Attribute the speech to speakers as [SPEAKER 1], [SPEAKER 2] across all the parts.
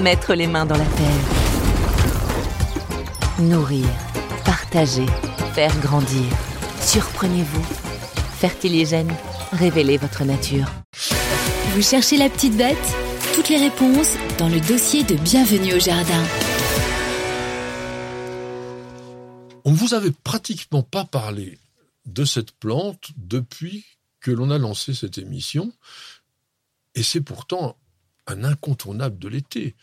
[SPEAKER 1] Mettre les mains dans la terre. Nourrir, partager, faire grandir. Surprenez-vous. Fertiligène, révélez votre nature.
[SPEAKER 2] Vous cherchez la petite bête? Toutes les réponses dans le dossier de Bienvenue au Jardin.
[SPEAKER 3] On ne vous avait pratiquement pas parlé de cette plante depuis que l'on a lancé cette émission. Et c'est pourtant un incontournable de l'été.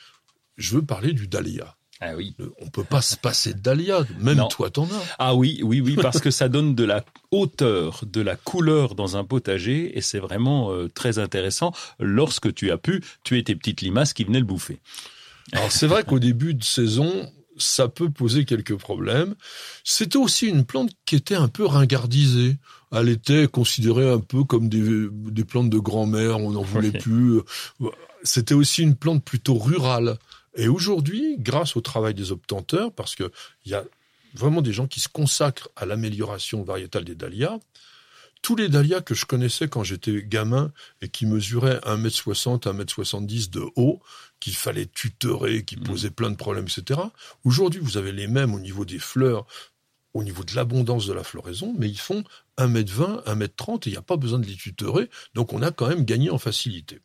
[SPEAKER 3] Je veux parler du dahlia.
[SPEAKER 4] Ah oui.
[SPEAKER 3] On peut pas se passer de dahlia, même
[SPEAKER 4] Non.
[SPEAKER 3] toi t'en as.
[SPEAKER 4] Ah oui, oui, oui, parce que ça donne de la hauteur, de la couleur dans un potager et c'est vraiment euh, très intéressant lorsque tu as pu tuer tes petites limaces qui venaient le bouffer.
[SPEAKER 3] Alors c'est vrai qu'au début de saison, ça peut poser quelques problèmes. C'était aussi une plante qui était un peu ringardisée. Elle était considérée un peu comme des, des plantes de grand-mère, on n'en voulait plus. C'était aussi une plante plutôt rurale. Et aujourd'hui, grâce au travail des obtenteurs, parce que il y a vraiment des gens qui se consacrent à l'amélioration variétale des dahlias, tous les dahlias que je connaissais quand j'étais gamin et qui mesuraient 1m60, 1m70 de haut, qu'il fallait tutorer, qui posaient plein de problèmes, etc. Aujourd'hui, vous avez les mêmes au niveau des fleurs, au niveau de l'abondance de la floraison, mais ils font 1m20, 1m30 et il n'y a pas besoin de les tutorer, donc on a quand même gagné en facilité.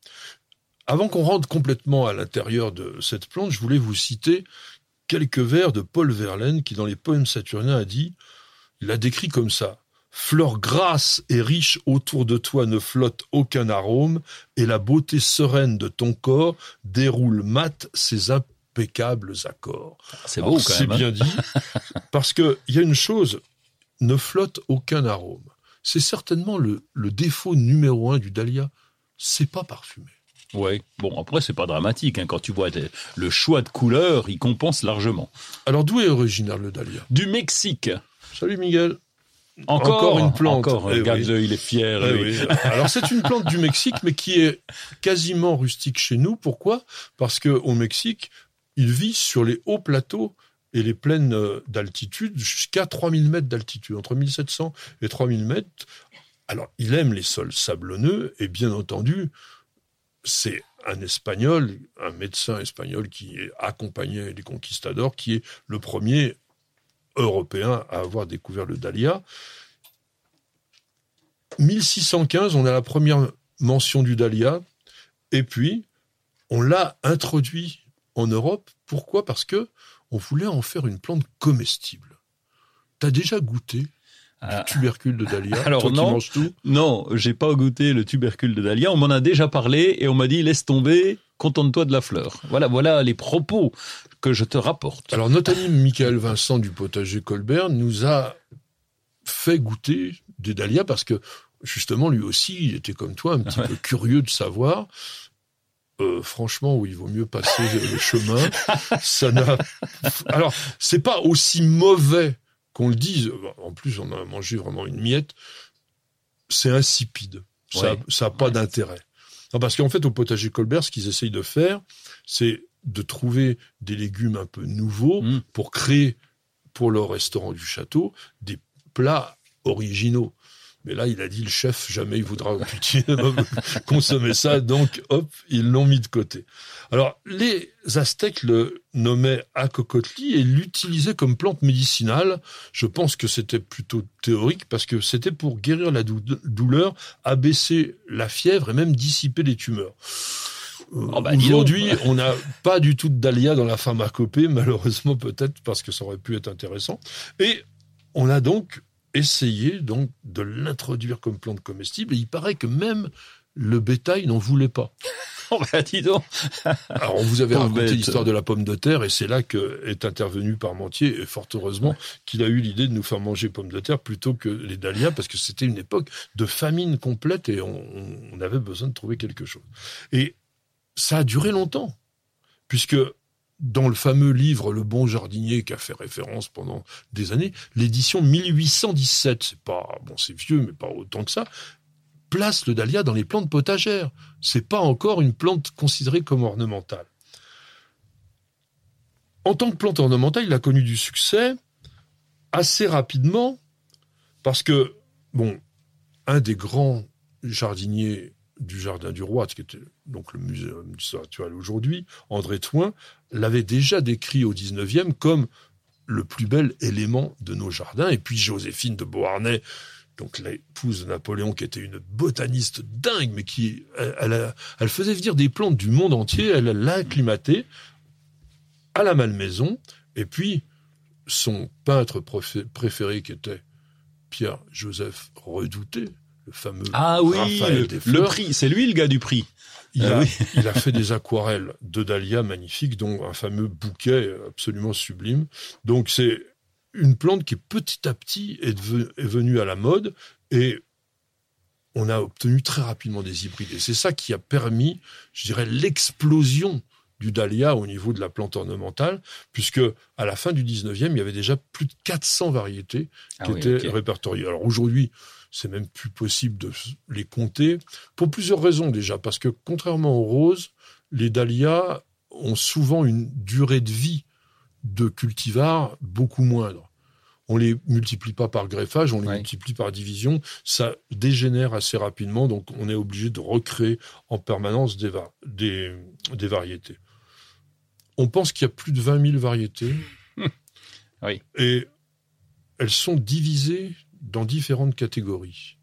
[SPEAKER 3] Avant qu'on rentre complètement à l'intérieur de cette plante, je voulais vous citer quelques vers de Paul Verlaine qui, dans les poèmes saturniens, a dit, il l'a décrit comme ça. Fleur grasse et riche autour de toi ne flotte aucun arôme, et la beauté sereine de ton corps déroule mat ses impeccables accords.
[SPEAKER 4] C'est
[SPEAKER 3] Alors,
[SPEAKER 4] beau quand
[SPEAKER 3] C'est
[SPEAKER 4] même. hein.
[SPEAKER 3] bien dit, parce que il y a une chose, ne flotte aucun arôme. C'est certainement le, le défaut numéro un du dahlia, c'est pas parfumé.
[SPEAKER 4] Ouais. Bon, après c'est pas dramatique hein. quand tu vois le choix de couleurs, il compense largement.
[SPEAKER 3] Alors d'où est originaire le dahlia?
[SPEAKER 4] Du Mexique.
[SPEAKER 3] Salut Miguel.
[SPEAKER 4] Encore,
[SPEAKER 3] Encore une plante.
[SPEAKER 4] Encore,
[SPEAKER 3] Eh
[SPEAKER 4] regarde-le,
[SPEAKER 3] oui.
[SPEAKER 4] il est fier.
[SPEAKER 3] Eh oui. Alors c'est une plante du Mexique, mais qui est quasiment rustique chez nous. Pourquoi? Parce que au Mexique, il vit sur les hauts plateaux et les plaines euh, d'altitude jusqu'à 3000 mètres d'altitude, entre 1700 et 3000 mètres. Alors il aime les sols sablonneux et bien entendu, c'est un espagnol, un médecin espagnol qui est accompagné des conquistadors, qui est le premier européen à avoir découvert le dahlia. 1615, on a la première mention du dahlia, et puis on l'a introduit en Europe. Pourquoi? Parce que on voulait en faire une plante comestible. T'as déjà goûté
[SPEAKER 4] Ah.
[SPEAKER 3] du tubercule de dahlia?
[SPEAKER 4] Alors
[SPEAKER 3] toi
[SPEAKER 4] non.
[SPEAKER 3] tout?
[SPEAKER 4] Non, j'ai pas goûté le tubercule de dahlia. On m'en a déjà parlé et on m'a dit laisse tomber, contente-toi de la fleur. Voilà, voilà les propos que je te rapporte.
[SPEAKER 3] Alors notre ami Michael Vincent du potager Colbert nous a fait goûter des dahlias parce que justement lui aussi il était comme toi un petit peu curieux de savoir. Euh, franchement, oui, il vaut mieux passer le chemin. Ça n'a. Alors, c'est pas aussi mauvais qu'on le dise. En plus, on a mangé vraiment une miette. C'est insipide. Ça,
[SPEAKER 4] Ouais.
[SPEAKER 3] ça a pas d'intérêt. Non, parce qu'en fait, au potager Colbert, ce qu'ils essayent de faire, c'est de trouver des légumes un peu nouveaux
[SPEAKER 4] Mm.
[SPEAKER 3] pour créer pour leur restaurant du château des plats originaux. Mais là, il a dit le chef, jamais il voudra consommer ça, donc hop, ils l'ont mis de côté. Alors, les Aztèques le nommaient acocotli et l'utilisaient comme plante médicinale. Je pense que c'était plutôt théorique parce que c'était pour guérir la dou- douleur, abaisser la fièvre et même dissiper les tumeurs. Euh,
[SPEAKER 4] Oh bah.
[SPEAKER 3] Aujourd'hui, on n'a pas du tout de dahlia dans la pharmacopée, malheureusement peut-être parce que ça aurait pu être intéressant. Et on a donc essayé donc de l'introduire comme plante comestible et il paraît que même le bétail n'en voulait pas.
[SPEAKER 4] Oh bah dis donc.
[SPEAKER 3] Alors on vous avait
[SPEAKER 4] Pauvre
[SPEAKER 3] raconté l'histoire de la pomme de terre et c'est là que est intervenu Parmentier et fort heureusement qu'il a eu l'idée de nous faire manger pommes de terre plutôt que les dahlias parce que c'était une époque de famine complète et on, on avait besoin de trouver quelque chose. Et ça a duré longtemps. puisque dans le fameux livre Le bon jardinier qui a fait référence pendant des années, l'édition 1817, c'est pas bon, c'est vieux, mais pas autant que ça, place le dahlia dans les plantes potagères. C'est pas encore une plante considérée comme ornementale. En tant que plante ornementale, il a connu du succès assez rapidement parce que, bon, un des grands jardiniers du Jardin du Roi, qui était donc le musée actuel aujourd'hui, André Toin, l'avait déjà décrit au 19e comme le plus bel élément de nos jardins. Et puis Joséphine de Beauharnais, donc l'épouse de Napoléon, qui était une botaniste dingue, mais qui, elle, elle, faisait venir des plantes du monde entier, elle l'a à la Malmaison, et puis son peintre préféré, qui était Pierre-Joseph Redouté, le fameux
[SPEAKER 4] ah oui, le, prix, c'est lui le gars du prix.
[SPEAKER 3] Il, ah a, il a fait des aquarelles de Dahlia magnifiques, dont un fameux bouquet absolument sublime. Donc c'est une plante qui petit à petit est, est venue à la mode et on a obtenu très rapidement des hybrides. Et c'est ça qui a permis, je dirais, l'explosion du dahlia au niveau de la plante ornementale, puisque à la fin du 19e, il y avait déjà plus de 400 variétés ah qui étaient répertoriées. Alors aujourd'hui, c'est même plus possible de les compter, pour plusieurs raisons déjà, parce que contrairement aux roses, les dahlias ont souvent une durée de vie de cultivar beaucoup moindre. On les multiplie pas par greffage, on les multiplie par division, ça dégénère assez rapidement, donc on est obligé de recréer en permanence des, des variétés. On pense qu'il y a plus de 20 000 variétés.
[SPEAKER 4] oui.
[SPEAKER 3] Et elles sont divisées dans différentes catégories.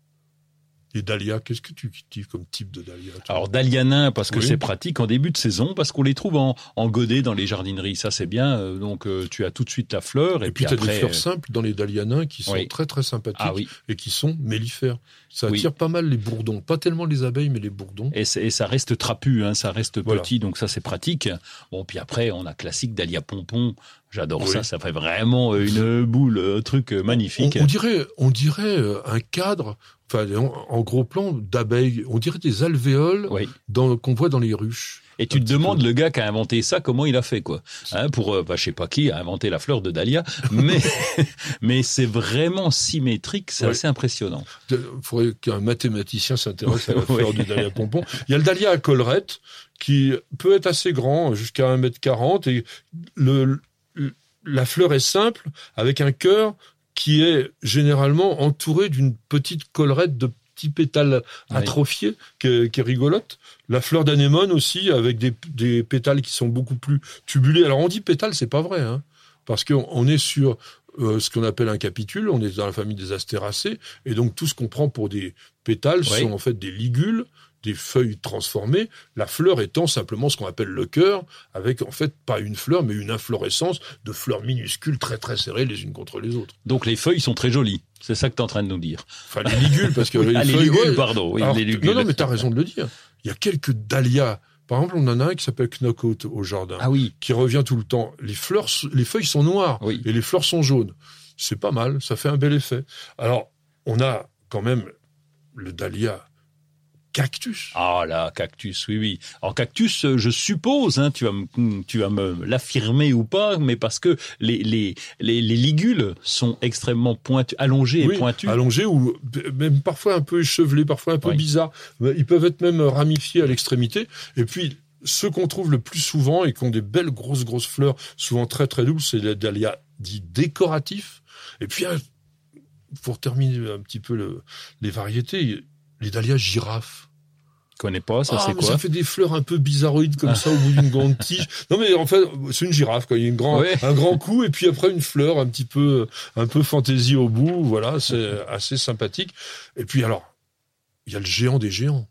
[SPEAKER 3] Et dahlia, qu'est-ce que tu cultives comme type de dahlia
[SPEAKER 4] Alors dahlia nain parce que c'est pratique en début de saison parce qu'on les trouve en, en godet dans les jardineries, ça c'est bien. Euh, donc euh, tu as tout de suite la fleur et,
[SPEAKER 3] et puis, tu as des fleurs simples dans les dahlias nains qui sont très très sympathiques ah et qui sont mellifères. Ça attire pas mal les bourdons, pas tellement les abeilles mais les bourdons.
[SPEAKER 4] Et, et ça reste trapu, hein, ça reste petit donc ça c'est pratique. Bon puis après on a classique dahlia pompon J'adore ça, ça fait vraiment une boule, un truc magnifique.
[SPEAKER 3] On, dirait, on dirait euh, un cadre, enfin en, gros plan d'abeilles, on dirait des alvéoles qu'on voit dans les ruches.
[SPEAKER 4] Et tu te demandes le gars qui a inventé ça, comment il a fait quoi hein, Pour, euh, bah, je sais pas qui a inventé la fleur de dahlia, mais mais c'est vraiment symétrique, c'est assez impressionnant.
[SPEAKER 3] Il faudrait qu'un mathématicien s'intéresse à la fleur de dahlia pompon. Il y a le dahlia à collerette qui peut être assez grand, jusqu'à 1m40, et le, la fleur est simple, avec un cœur qui est généralement entouré d'une petite collerette de petits pétales atrophiés, qui, est, rigolote. La fleur d'anémone aussi, avec des, pétales qui sont beaucoup plus tubulés. Alors on dit pétales, c'est pas vrai, hein, parce qu'on est sur euh, ce qu'on appelle un capitule, on est dans la famille des astéracées, et donc tout ce qu'on prend pour des pétales sont en fait des ligules des feuilles transformées, la fleur étant simplement ce qu'on appelle le cœur, avec en fait pas une fleur, mais une inflorescence de fleurs minuscules très très serrées les unes contre les autres.
[SPEAKER 4] Donc les feuilles sont très jolies, c'est ça que tu es en train de nous dire.
[SPEAKER 3] Enfin les ligules, parce que
[SPEAKER 4] ah, les, ligules, pardon, oui, les ligules.
[SPEAKER 3] Non, non, mais tu as raison de le dire. Il y a quelques dahlias par exemple, on en a un qui s'appelle Knockout au jardin,
[SPEAKER 4] ah oui.
[SPEAKER 3] qui revient tout le temps. Les fleurs, les feuilles sont noires et les fleurs sont jaunes. C'est pas mal, ça fait un bel effet. Alors, on a quand même le dahlia cactus.
[SPEAKER 4] Ah là, cactus, oui, oui. En cactus, euh, je suppose, hein, tu vas me, tu vas me l'affirmer ou pas, mais parce que les, les, les, ligules sont extrêmement pointues, allongées et pointues.
[SPEAKER 3] allongées ou même parfois un peu échevelées, parfois un peu bizarres. Ils peuvent être même ramifiés à l'extrémité. Et puis, ceux qu'on trouve le plus souvent et qui ont des belles grosses grosses fleurs, souvent très très douces, c'est les dahlias dits décoratifs. Et puis, pour terminer un petit peu le, les variétés, les dahlias girafes
[SPEAKER 4] connais pas, ça ah, c'est quoi
[SPEAKER 3] Ça fait des fleurs un peu bizarroïdes comme ça au bout d'une grande tige. Non mais en fait, c'est une girafe quoi. Il y a une grand, un grand coup et puis après une fleur un petit peu, un peu fantaisie au bout. Voilà, c'est assez sympathique. Et puis alors, il y a le géant des géants.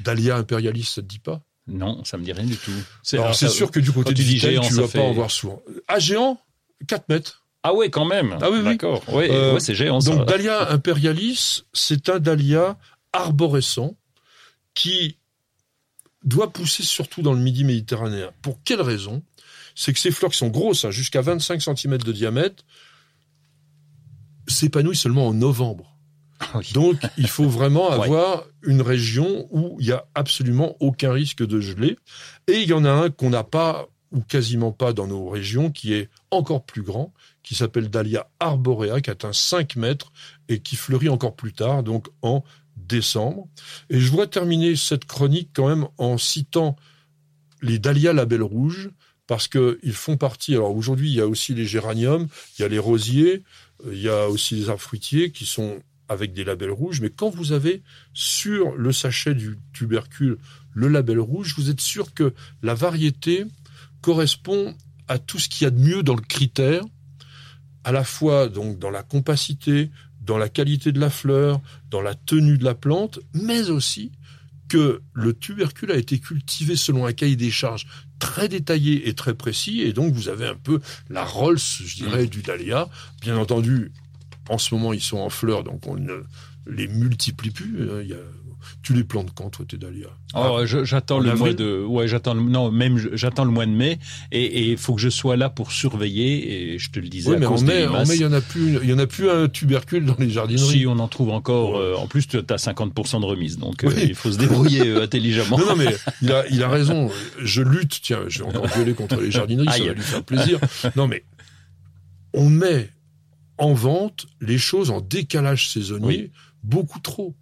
[SPEAKER 3] Dahlia impérialiste, ça te dit pas?
[SPEAKER 4] Non, ça me dit rien du tout.
[SPEAKER 3] C'est sûr que du côté du géant, tu vas pas en voir souvent. Ah géant, 4 mètres.
[SPEAKER 4] Ah ouais, quand même. Ah oui, D'accord. Ouais, euh, ouais c'est géant.
[SPEAKER 3] Donc Dahlia impérialis, c'est un dahlia arborescent qui doit pousser surtout dans le midi méditerranéen. Pour quelle raison? C'est que ces fleurs qui sont grosses, hein, jusqu'à 25 cm de diamètre, s'épanouissent seulement en novembre.
[SPEAKER 4] Oui.
[SPEAKER 3] Donc, il faut vraiment
[SPEAKER 4] Ouais.
[SPEAKER 3] avoir une région où il y a absolument aucun risque de geler. Et il y en a un qu'on n'a pas ou quasiment pas dans nos régions, qui est encore plus grand, qui s'appelle Dahlia arborea, qui atteint 5 mètres et qui fleurit encore plus tard, donc en décembre. Et je voudrais terminer cette chronique quand même en citant les dahlias label rouge, parce qu'ils font partie. Alors aujourd'hui, il y a aussi les géraniums, il y a les rosiers, euh, il y a aussi les arbres fruitiers qui sont avec des labels rouges. Mais quand vous avez sur le sachet du tubercule le label rouge, vous êtes sûr que la variété correspond à tout ce qu'il y a de mieux dans le critère, à la fois donc dans la compacité, dans la qualité de la fleur, dans la tenue de la plante, mais aussi que le tubercule a été cultivé selon un cahier des charges très détaillé et très précis, et donc vous avez un peu la Rolls, je dirais, du dahlia. Bien entendu, en ce moment, ils sont en fleurs, donc on ne les multiplie plus. Euh, il y a- Tu les plantes quand, toi, tes dahlias?
[SPEAKER 4] Oh, je- j'attends
[SPEAKER 3] En
[SPEAKER 4] le mois de, ouais, j'attends le, non, même j'attends le mois de mai et il faut que je sois là pour surveiller et je te le disais
[SPEAKER 3] Oui, mais en
[SPEAKER 4] cause
[SPEAKER 3] mai, en mai, il y en a plus, il y en a plus un tubercule dans les jardineries.
[SPEAKER 4] Si on en trouve encore, euh, en plus tu as 50% de remise, donc euh, il faut se débrouiller euh, intelligemment.
[SPEAKER 3] Non, non, mais il a, il a raison. Je lutte. Tiens, je vais encore gueuler contre les jardineries, ça va lui faire plaisir. Non, mais on met en vente les choses en décalage saisonnier beaucoup trop.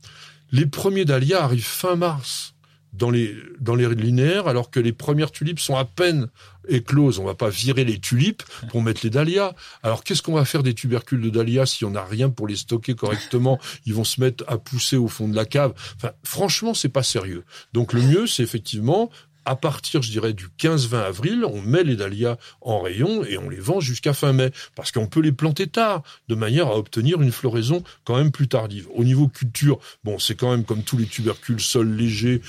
[SPEAKER 3] Les premiers dahlias arrivent fin mars dans les, dans les linéaires, alors que les premières tulipes sont à peine écloses. On va pas virer les tulipes pour mettre les dahlias. Alors qu'est-ce qu'on va faire des tubercules de dahlias si on n'a rien pour les stocker correctement? Ils vont se mettre à pousser au fond de la cave. Enfin, franchement, c'est pas sérieux. Donc le mieux, c'est effectivement à partir, je dirais, du 15-20 avril, on met les dahlias en rayon et on les vend jusqu'à fin mai, parce qu'on peut les planter tard, de manière à obtenir une floraison quand même plus tardive. Au niveau culture, bon, c'est quand même comme tous les tubercules, sol léger,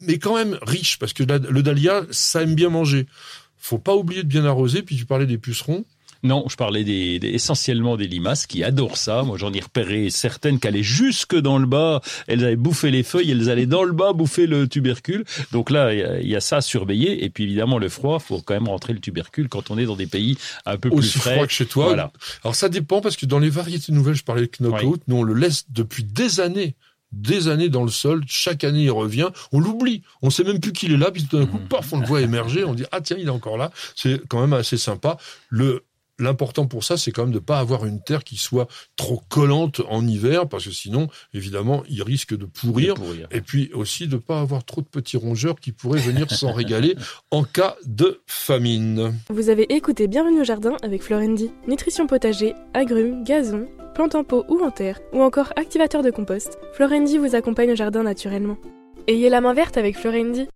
[SPEAKER 3] mais quand même riche, parce que le dahlia, ça aime bien manger. Faut pas oublier de bien arroser, puis tu parlais des pucerons.
[SPEAKER 4] Non, je parlais des, des- essentiellement des limaces qui adorent ça. Moi, j'en ai repéré certaines qui allaient jusque dans le bas. Elles avaient bouffé les feuilles, elles allaient dans le bas bouffer le tubercule. Donc là, il y a- il y, a ça à surveiller. Et puis évidemment, le froid, faut quand même rentrer le tubercule quand on est dans des pays un peu plus frais.
[SPEAKER 3] froid que chez toi.
[SPEAKER 4] Voilà.
[SPEAKER 3] Alors ça dépend parce que dans les variétés nouvelles, je parlais de knockout, nous on le laisse depuis des années, des années dans le sol. Chaque année il revient, on l'oublie, on sait même plus qu'il est là, puis tout d'un coup, paf, on le voit émerger, on dit ah tiens il est encore là. C'est quand même assez sympa. Le L'important pour ça, c'est quand même de pas avoir une terre qui soit trop collante en hiver, parce que sinon, évidemment, il risque de pourrir.
[SPEAKER 4] De pourrir.
[SPEAKER 3] Et puis aussi de pas avoir trop de petits rongeurs qui pourraient venir s'en régaler en cas de famine.
[SPEAKER 5] Vous avez écouté Bienvenue au jardin avec Florendi. Nutrition potager, agrumes, gazon, plantes en pot ou en terre, ou encore activateur de compost, Florendi vous accompagne au jardin naturellement. Ayez la main verte avec Florendi.